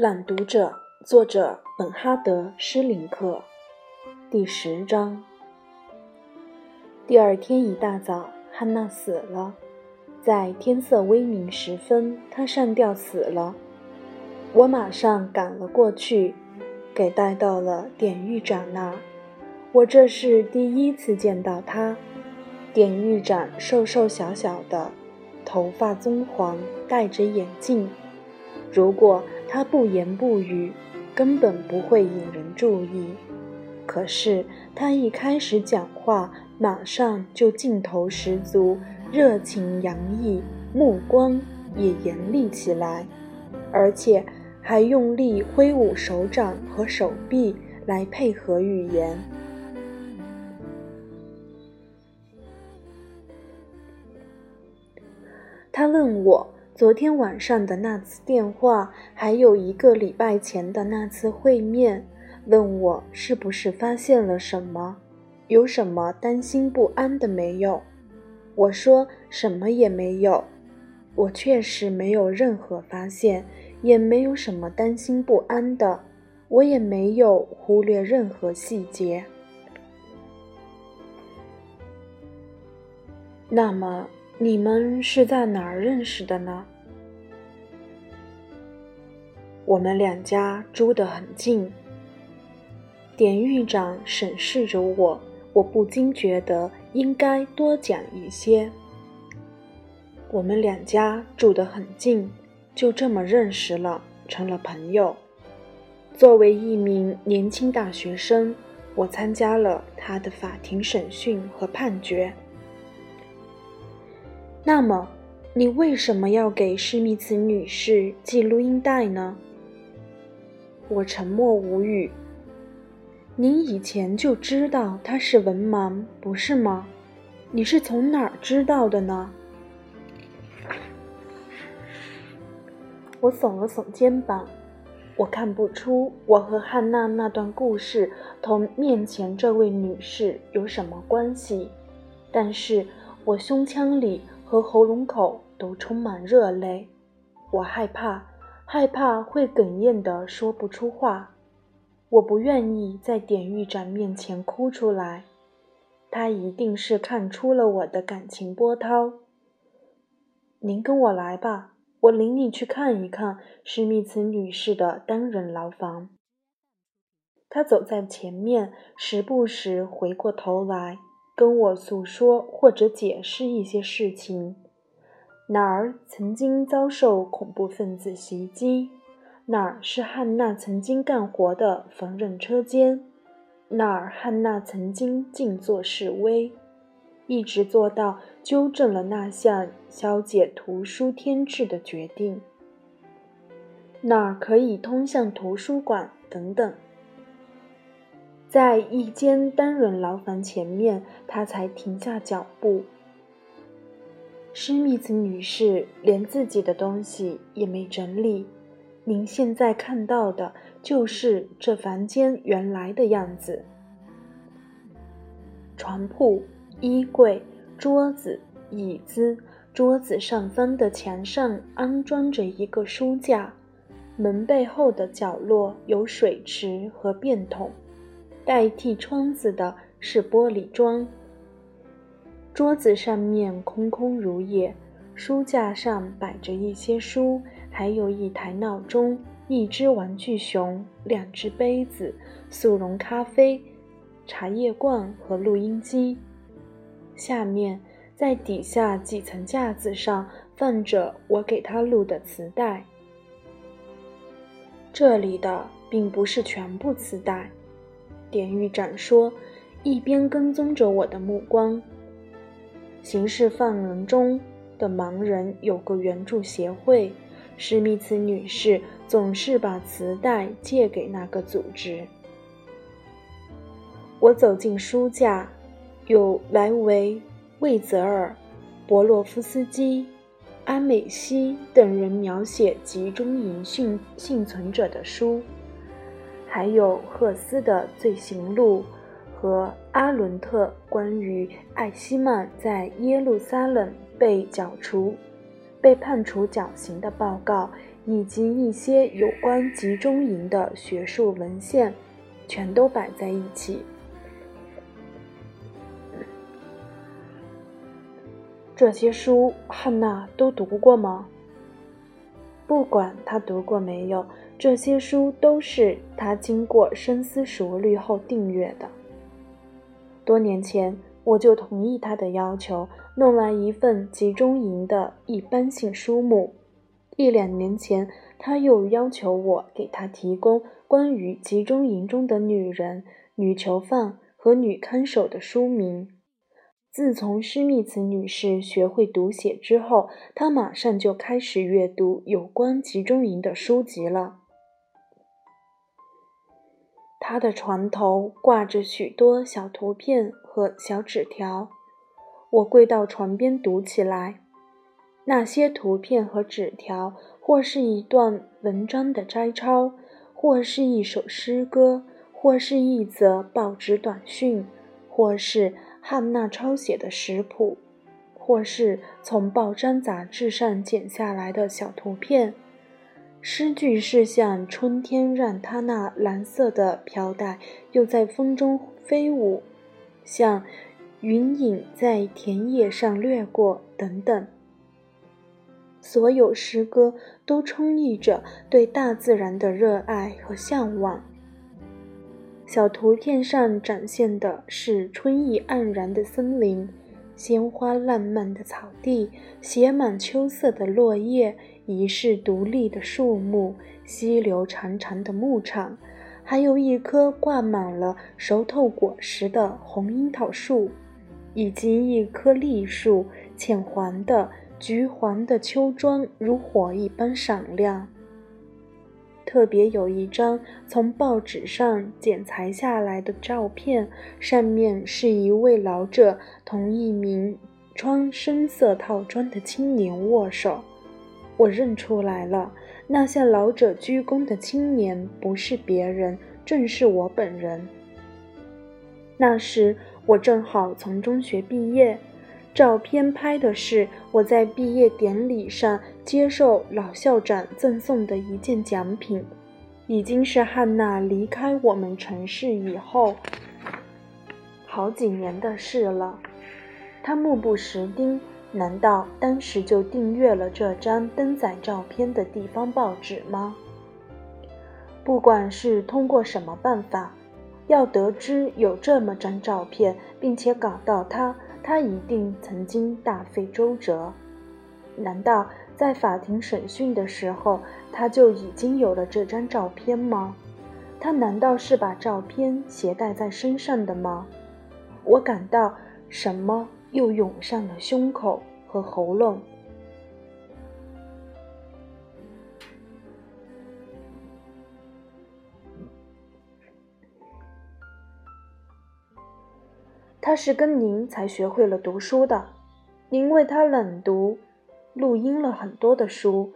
朗读者，作者本哈德·施林克，第十章。第二天一大早，汉娜死了，在天色微明时分，她上吊死了。我马上赶了过去，给带到了典狱长那儿。我这是第一次见到他。典狱长瘦瘦小小的，头发棕黄，戴着眼镜。如果他不言不语，根本不会引人注意。可是他一开始讲话，马上就劲头十足，热情洋溢，目光也严厉起来，而且还用力挥舞手掌和手臂来配合语言。他问我。昨天晚上的那次电话，还有一个礼拜前的那次会面，问我是不是发现了什么，有什么担心不安的没有？我说什么也没有，我确实没有任何发现，也没有什么担心不安的，我也没有忽略任何细节。那么。你们是在哪儿认识的呢？我们两家住得很近。典狱长审视着我，我不禁觉得应该多讲一些。我们两家住得很近，就这么认识了，成了朋友。作为一名年轻大学生，我参加了他的法庭审讯和判决。那么，你为什么要给施密茨女士寄录音带呢？我沉默无语。您以前就知道她是文盲，不是吗？你是从哪儿知道的呢？我耸了耸肩膀。我看不出我和汉娜那段故事同面前这位女士有什么关系，但是我胸腔里。和喉咙口都充满热泪，我害怕，害怕会哽咽的说不出话。我不愿意在典狱长面前哭出来，他一定是看出了我的感情波涛。您跟我来吧，我领你去看一看史密茨女士的单人牢房。他走在前面，时不时回过头来。跟我诉说或者解释一些事情，哪儿曾经遭受恐怖分子袭击，哪儿是汉娜曾经干活的缝纫车间，哪儿汉娜曾经静坐示威，一直做到纠正了那项消解图书添置的决定，哪儿可以通向图书馆等等。在一间单人牢房前面，他才停下脚步。施密茨女士连自己的东西也没整理，您现在看到的就是这房间原来的样子：床铺、衣柜、桌子、椅子，桌子上方的墙上安装着一个书架，门背后的角落有水池和便桶。代替窗子的是玻璃窗。桌子上面空空如也，书架上摆着一些书，还有一台闹钟、一只玩具熊、两只杯子、速溶咖啡、茶叶罐和录音机。下面，在底下几层架子上放着我给他录的磁带。这里的并不是全部磁带。典狱长说，一边跟踪着我的目光。刑事犯人中的盲人有个援助协会，史密茨女士总是把磁带借给那个组织。我走进书架，有莱维、魏泽尔、博洛夫斯基、安美西等人描写集中营幸幸存者的书。还有赫斯的《罪行录》和阿伦特关于艾希曼在耶路撒冷被绞除、被判处绞刑的报告，以及一些有关集中营的学术文献，全都摆在一起。这些书汉娜都读过吗？不管她读过没有，这些书都是他经过深思熟虑后订阅的。多年前，我就同意他的要求，弄完一份集中营的一般性书目。一两年前，他又要求我给他提供关于集中营中的女人、女囚犯和女看守的书名。自从施密茨女士学会读写之后，她马上就开始阅读有关集中营的书籍了。他的床头挂着许多小图片和小纸条，我跪到床边读起来。那些图片和纸条，或是一段文章的摘抄，或是一首诗歌，或是一则报纸短讯，或是汉娜抄写的食谱，或是从报章杂志上剪下来的小图片。诗句是像春天让它那蓝色的飘带又在风中飞舞，像云影在田野上掠过，等等。所有诗歌都充溢着对大自然的热爱和向往。小图片上展现的是春意盎然的森林，鲜花烂漫的草地，写满秋色的落叶，遗世独立的树木，溪流长长的牧场，还有一棵挂满了熟透果实的红樱桃树，以及一棵栗树，浅黄的。橘黄的秋装如火一般闪亮。特别有一张从报纸上剪裁下来的照片，上面是一位老者同一名穿深色套装的青年握手。我认出来了，那向老者鞠躬的青年不是别人，正是我本人。那时我正好从中学毕业。照片拍的是我在毕业典礼上接受老校长赠送的一件奖品，已经是汉娜离开我们城市以后好几年的事了。他目不识丁，难道当时就订阅了这张登载照片的地方报纸吗？不管是通过什么办法，要得知有这么张照片，并且搞到他。他一定曾经大费周折，难道在法庭审讯的时候他就已经有了这张照片吗？他难道是把照片携带在身上的吗？我感到什么又涌上了胸口和喉咙。他是跟您才学会了读书的，您为他朗读、录音了很多的书，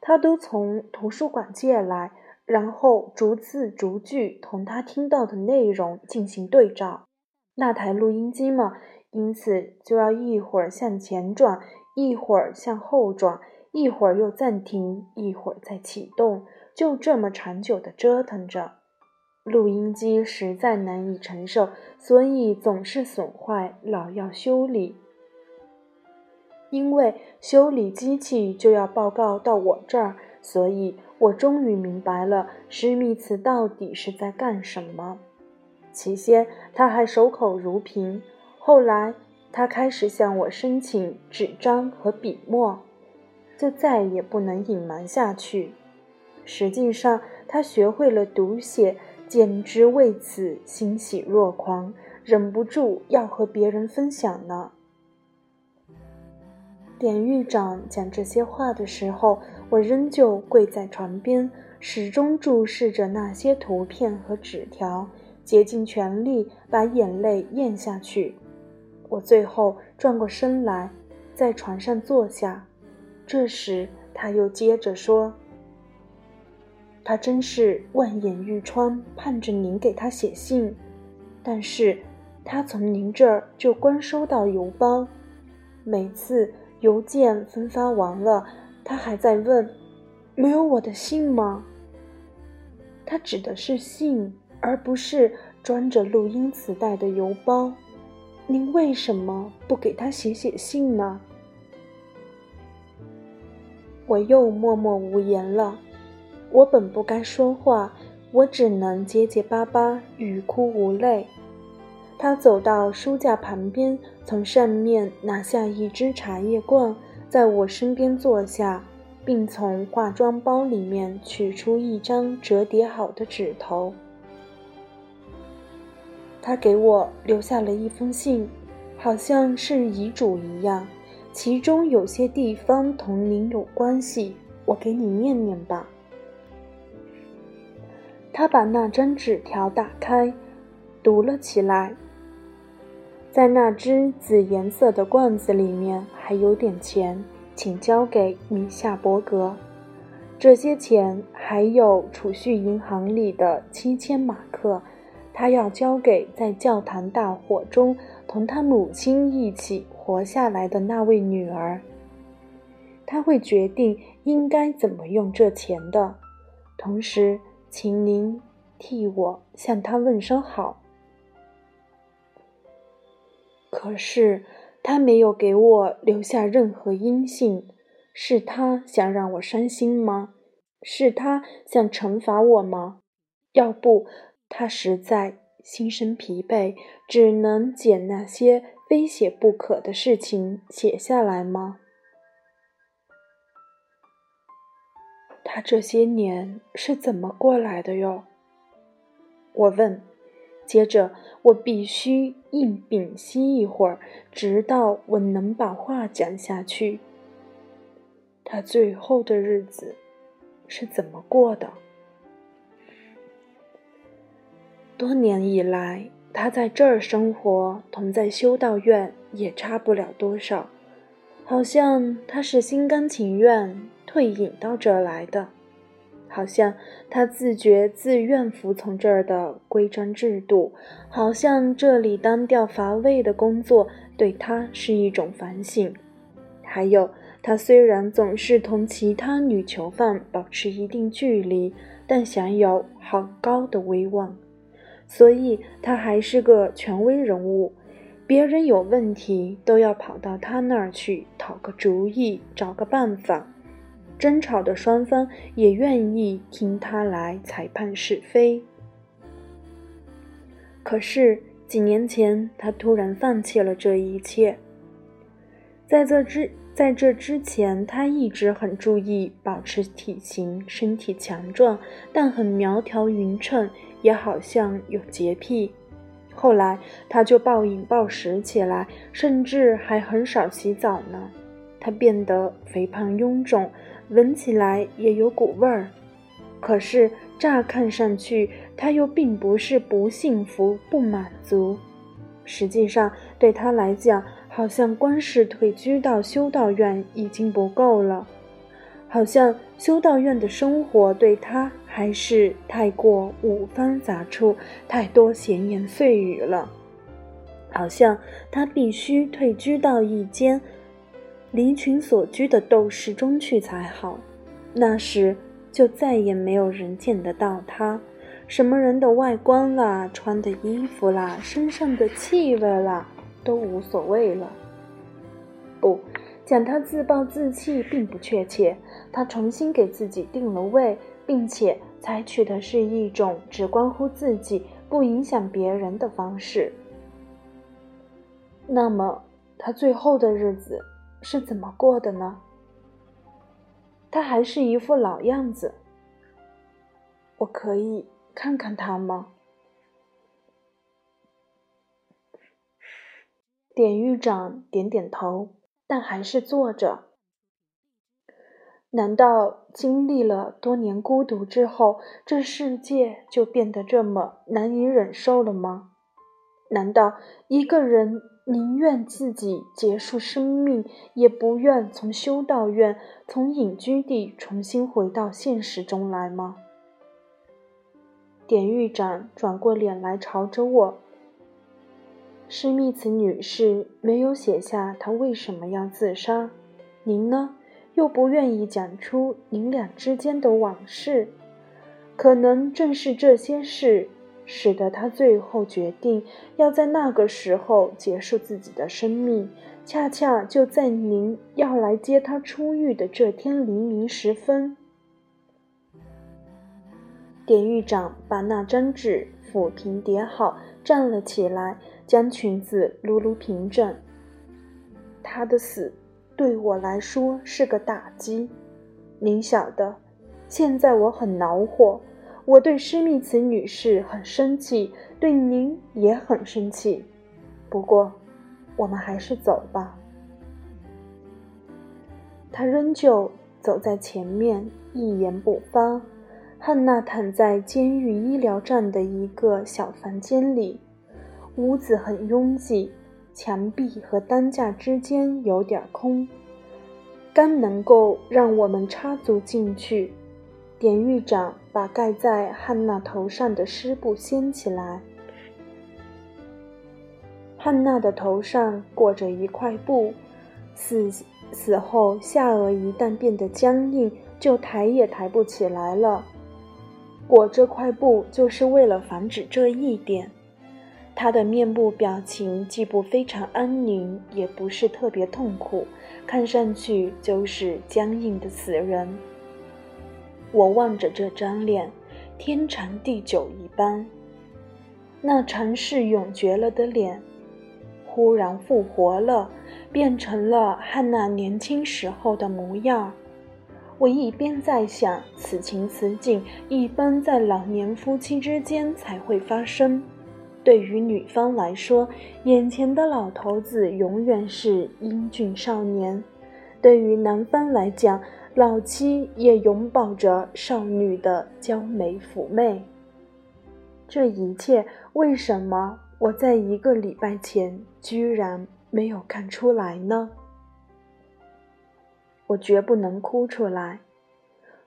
他都从图书馆借来，然后逐字逐句同他听到的内容进行对照。那台录音机嘛，因此就要一会儿向前转，一会儿向后转，一会儿又暂停，一会儿再启动，就这么长久地折腾着。录音机实在难以承受，所以总是损坏，老要修理。因为修理机器就要报告到我这儿，所以我终于明白了史密茨到底是在干什么。起先他还守口如瓶，后来他开始向我申请纸张和笔墨，就再也不能隐瞒下去。实际上，他学会了读写。简直为此欣喜若狂，忍不住要和别人分享呢。典狱长讲这些话的时候，我仍旧跪在床边，始终注视着那些图片和纸条，竭尽全力把眼泪咽下去。我最后转过身来，在床上坐下。这时，他又接着说。他真是万眼欲穿，盼着您给他写信，但是他从您这儿就光收到邮包，每次邮件分发完了，他还在问：“没有我的信吗？他指的是信，而不是装着录音磁带的邮包。您为什么不给他写写信呢？我又默默无言了。我本不该说话，我只能结结巴巴，欲哭无泪。他走到书架旁边，从上面拿下一只茶叶罐，在我身边坐下。并从化妆包里面取出一张折叠好的纸头。他给我留下了一封信，好像是遗嘱一样，其中有些地方同您有关系。我给你念念吧。他把那张纸条打开，读了起来。在那只紫颜色的罐子里面还有点钱。请交给米夏伯格，这些钱还有储蓄银行里的七千马克，他要交给在教堂大火中同他母亲一起活下来的那位女儿。他会决定应该怎么用这钱的，同时，请您替我向他问声好。可是。他没有给我留下任何音信，是他想让我伤心吗？是他想惩罚我吗？要不，他实在心生疲惫，只能捡那些非写不可的事情写下来吗？他这些年是怎么过来的哟？我问。接着，我必须硬屏息一会儿，直到我能把话讲下去。他最后的日子是怎么过的？多年以来，他在这儿生活，同在修道院也差不了多少，好像他是心甘情愿退隐到这儿来的。好像他自觉自愿服从这儿的规章制度，好像这里单调乏味的工作对他是一种反省。还有，他虽然总是同其他女囚犯保持一定距离，但享有好高的威望，所以他还是个权威人物。别人有问题都要跑到他那儿去讨个主意，找个办法。争吵的双方也愿意听他来裁判是非。可是几年前，他突然放弃了这一切。在这之在这之前，他一直很注意保持体型，身体强壮，但很苗条匀称，也好像有洁癖。后来，他就暴饮暴食起来，甚至还很少洗澡呢。他变得肥胖臃肿。闻起来也有股味儿，可是乍看上去，他又并不是不幸福、不满足。实际上，对他来讲，好像光是退居到修道院已经不够了，好像修道院的生活对他还是太过五方杂处，太多闲言碎语了，好像他必须退居到一间。离群所居的斗室中去才好，那时就再也没有人见得到他，什么人的外观啦、穿的衣服啦、身上的气味啦，都无所谓了。不，讲他自暴自弃并不确切，他重新给自己定了位，并且采取的是一种只关乎自己、不影响别人的方式。那么，他最后的日子？是怎么过的呢？他还是一副老样子。我可以看看他吗？典狱长点点头，但还是坐着。难道经历了多年孤独之后，这世界就变得这么难以忍受了吗？难道一个人？宁愿自己结束生命，也不愿从修道院、从隐居地重新回到现实中来吗？典狱长转过脸来朝着我。施密茨女士没有写下她为什么要自杀，您呢？又不愿意讲出您俩之间的往事。可能正是这些事，使得他最后决定要在那个时候结束自己的生命。恰恰就在您要来接他出狱的这天黎明时分，典狱长把那张纸抚平叠好，站了起来，将裙子撸撸平整。他的死对我来说是个打击，您晓得。现在我很恼火，我对施密茨女士很生气，对您也很生气。不过，我们还是走吧。他仍旧走在前面，一言不发。汉娜躺在监狱医疗站的一个小房间里，屋子很拥挤，墙壁和担架之间有点空，刚能够让我们插足进去。典狱长把盖在汉娜头上的湿布掀起来。汉娜的头上裹着一块布，死死后下颚一旦变得僵硬，就抬也抬不起来了。裹这块布就是为了防止这一点。他的面部表情既不非常安宁，也不是特别痛苦，看上去就是僵硬的死人。我望着这张脸，天长地久一般。那尝试永绝了的脸，忽然复活了，变成了汉娜年轻时候的模样。我一边在想此情此景，一般在老年夫妻之间才会发生。对于女方来说，眼前的老头子永远是英俊少年；对于男方来讲，老妻也拥抱着少女的娇美妩媚。这一切为什么我在一个礼拜前居然没有看出来呢？我绝不能哭出来。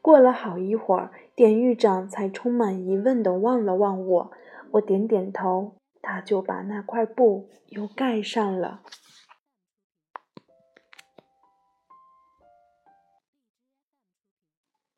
过了好一会儿，典狱长才充满疑问地望了望我，我点点头，他就把那块布又盖上了。